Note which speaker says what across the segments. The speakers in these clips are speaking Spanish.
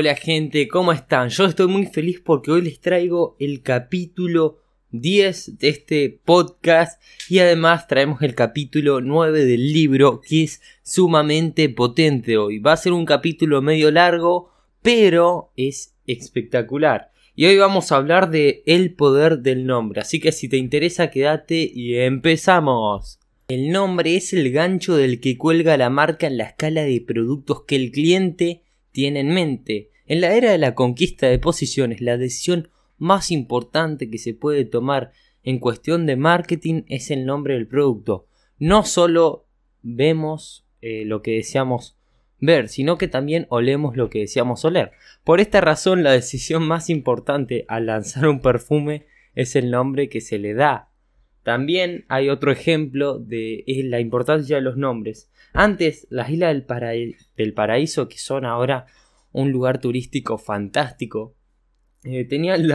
Speaker 1: Hola gente, ¿cómo están? Yo estoy muy feliz porque hoy les traigo el capítulo 10 de este podcast y además traemos el capítulo 9 del libro que es sumamente potente hoy. Va a ser un capítulo medio largo, pero es espectacular. Y hoy vamos a hablar de el poder del nombre, así que si te interesa quédate y empezamos. El nombre es el gancho del que cuelga la marca en la escala de productos que el cliente tiene en mente. En la era de la conquista de posiciones, la decisión más importante que se puede tomar en cuestión de marketing es el nombre del producto. No solo vemos eh, lo que deseamos ver, sino que también olemos lo que deseamos oler. Por esta razón, la decisión más importante al lanzar un perfume es el nombre que se le da. También hay otro ejemplo de la importancia de los nombres. Antes, las islas del, paraíso, que son ahora un lugar turístico fantástico, eh, tenían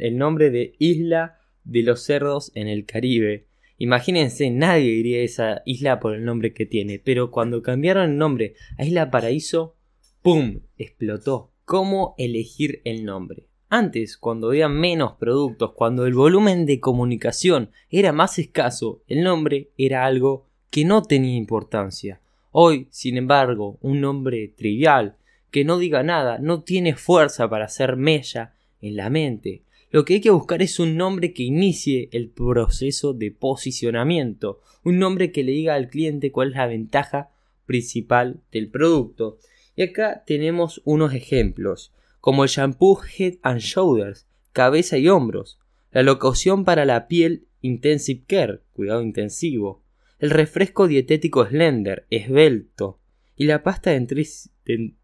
Speaker 1: el nombre de Isla de los Cerdos en el Caribe. Imagínense, nadie diría esa isla por el nombre que tiene, pero cuando cambiaron el nombre a Isla Paraíso, ¡pum! explotó. ¿Cómo elegir el nombre? Antes, cuando había menos productos, cuando el volumen de comunicación era más escaso, el nombre era algo que no tenía importancia. Hoy, sin embargo, un nombre trivial, que no diga nada, no tiene fuerza para hacer mella en la mente. Lo que hay que buscar es un nombre que inicie el proceso de posicionamiento, un nombre que le diga al cliente cuál es la ventaja principal del producto. Y acá tenemos unos ejemplos, como el shampoo Head and Shoulders, cabeza y hombros, la locución para la piel Intensive Care, cuidado intensivo, el refresco dietético Slender, esbelto, y la pasta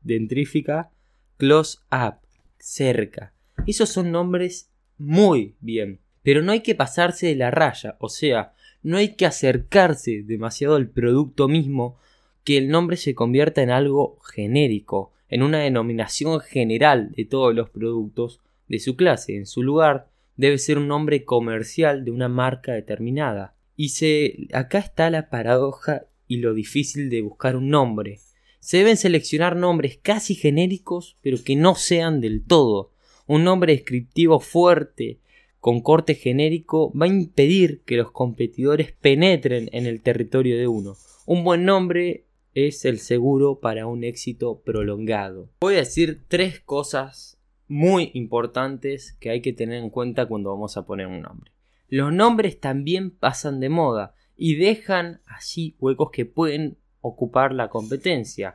Speaker 1: dentrífica Close Up, cerca. Esos son nombres muy bien, pero no hay que pasarse de la raya, o sea, no hay que acercarse demasiado al producto mismo que el nombre se convierta en algo genérico, en una denominación general de todos los productos de su clase. En su lugar, debe ser un nombre comercial de una marca determinada. Y se, acá está la paradoja y lo difícil de buscar un nombre. Se deben seleccionar nombres casi genéricos, pero que no sean del todo. Un nombre descriptivo fuerte, con corte genérico, va a impedir que los competidores penetren en el territorio de uno. Un buen nombre es el seguro para un éxito prolongado. Voy a decir tres cosas muy importantes que hay que tener en cuenta cuando vamos a poner un nombre. Los nombres también pasan de moda y dejan allí huecos que pueden ocupar la competencia.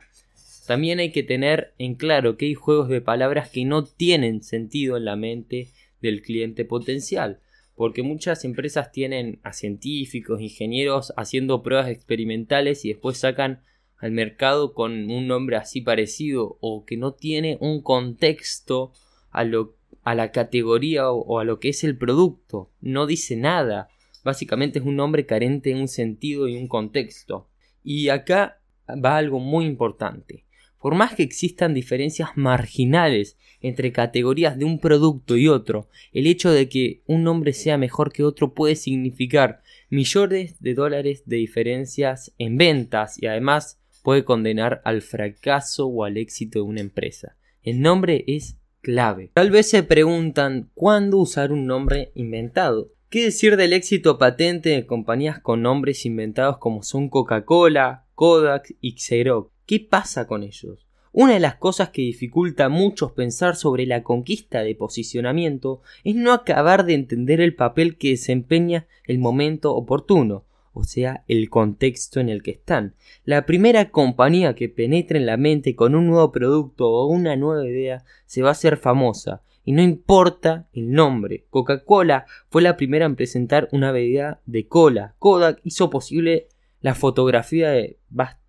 Speaker 1: También hay que tener en claro que hay juegos de palabras que no tienen sentido en la mente del cliente potencial, porque muchas empresas tienen a científicos, ingenieros haciendo pruebas experimentales y después sacan al mercado con un nombre así parecido o que no tiene un contexto a, lo, a la categoría o, a lo que es el producto. No dice nada. Básicamente es un nombre carente de un sentido y un contexto. Y acá va algo muy importante. Por más que existan diferencias marginales entre categorías de un producto y otro, el hecho de que un nombre sea mejor que otro puede significar millones de dólares de diferencias en ventas y además puede condenar al fracaso o al éxito de una empresa. El nombre es clave. Tal vez se preguntan cuándo usar un nombre inventado. ¿Qué decir del éxito patente de compañías con nombres inventados como son Coca-Cola, Kodak y Xerox? ¿Qué pasa con ellos? Una de las cosas que dificulta a muchos pensar sobre la conquista de posicionamiento es no acabar de entender el papel que desempeña el momento oportuno o sea, el contexto en el que están. La primera compañía que penetre en la mente con un nuevo producto o una nueva idea se va a hacer famosa, y no importa el nombre. Coca-Cola fue la primera en presentar una bebida de cola. Kodak hizo posible la fotografía de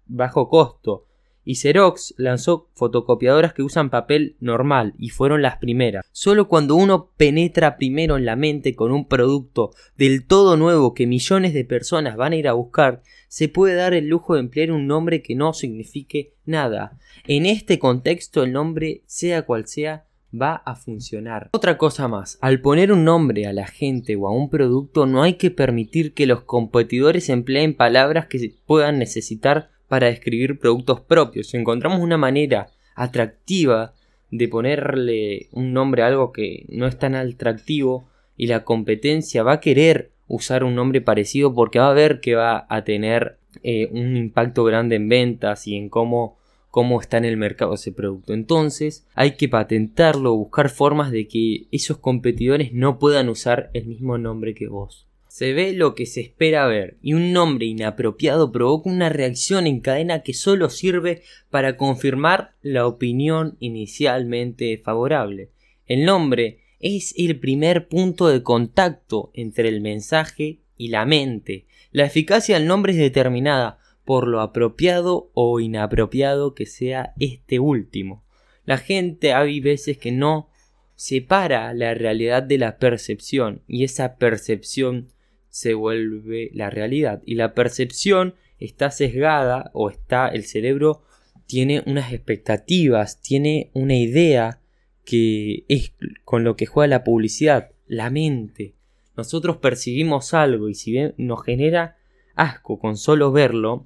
Speaker 1: bajo costo y Xerox lanzó fotocopiadoras que usan papel normal y fueron las primeras. Solo cuando uno penetra primero en la mente con un producto del todo nuevo que millones de personas van a ir a buscar, se puede dar el lujo de emplear un nombre que no signifique nada. En este contexto el nombre, sea cual sea, va a funcionar. Otra cosa más, al poner un nombre a la gente o a un producto no hay que permitir que los competidores empleen palabras que puedan necesitar para describir productos propios. Si encontramos una manera atractiva de ponerle un nombre a algo que no es tan atractivo y la competencia va a querer usar un nombre parecido porque va a ver que va a tener eh, un impacto grande en ventas y en cómo, cómo está en el mercado ese producto. Entonces hay que patentarlo, buscar formas de que esos competidores no puedan usar el mismo nombre que vos. Se ve lo que se espera ver y un nombre inapropiado provoca una reacción en cadena que solo sirve para confirmar la opinión inicialmente favorable. El nombre es el primer punto de contacto entre el mensaje y la mente. La eficacia del nombre es determinada por lo apropiado o inapropiado que sea este último. La gente hay veces que no separa la realidad de la percepción y esa percepción se vuelve la realidad. Y la percepción está sesgada o está el cerebro tiene unas expectativas, tiene una idea que es con lo que juega la publicidad, la mente. Nosotros percibimos algo y si bien nos genera asco con solo verlo,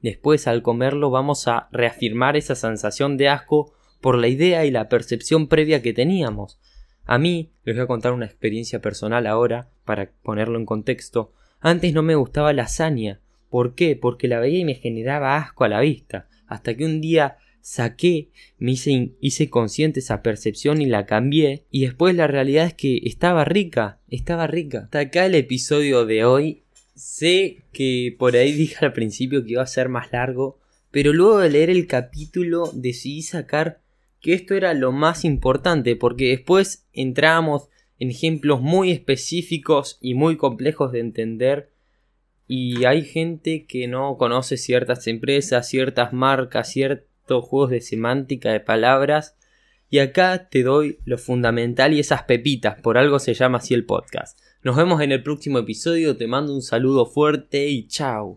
Speaker 1: después al comerlo vamos a reafirmar esa sensación de asco por la idea y la percepción previa que teníamos. A mí, les voy a contar una experiencia personal ahora, para ponerlo en contexto. Antes no me gustaba la lasaña. ¿Por qué? Porque la veía y me generaba asco a la vista. Hasta que un día saqué, me hice, hice consciente esa percepción y la cambié. Y después la realidad es que estaba rica, estaba rica. Hasta acá el episodio de hoy. Sé que por ahí dije al principio que iba a ser más largo, pero luego de leer el capítulo decidí sacar que esto era lo más importante, porque después entramos en ejemplos muy específicos y muy complejos de entender. Y hay gente que no conoce ciertas empresas, ciertas marcas, ciertos juegos de semántica de palabras. Y acá te doy lo fundamental y esas pepitas, por algo se llama así el podcast. Nos vemos en el próximo episodio, te mando un saludo fuerte y chao.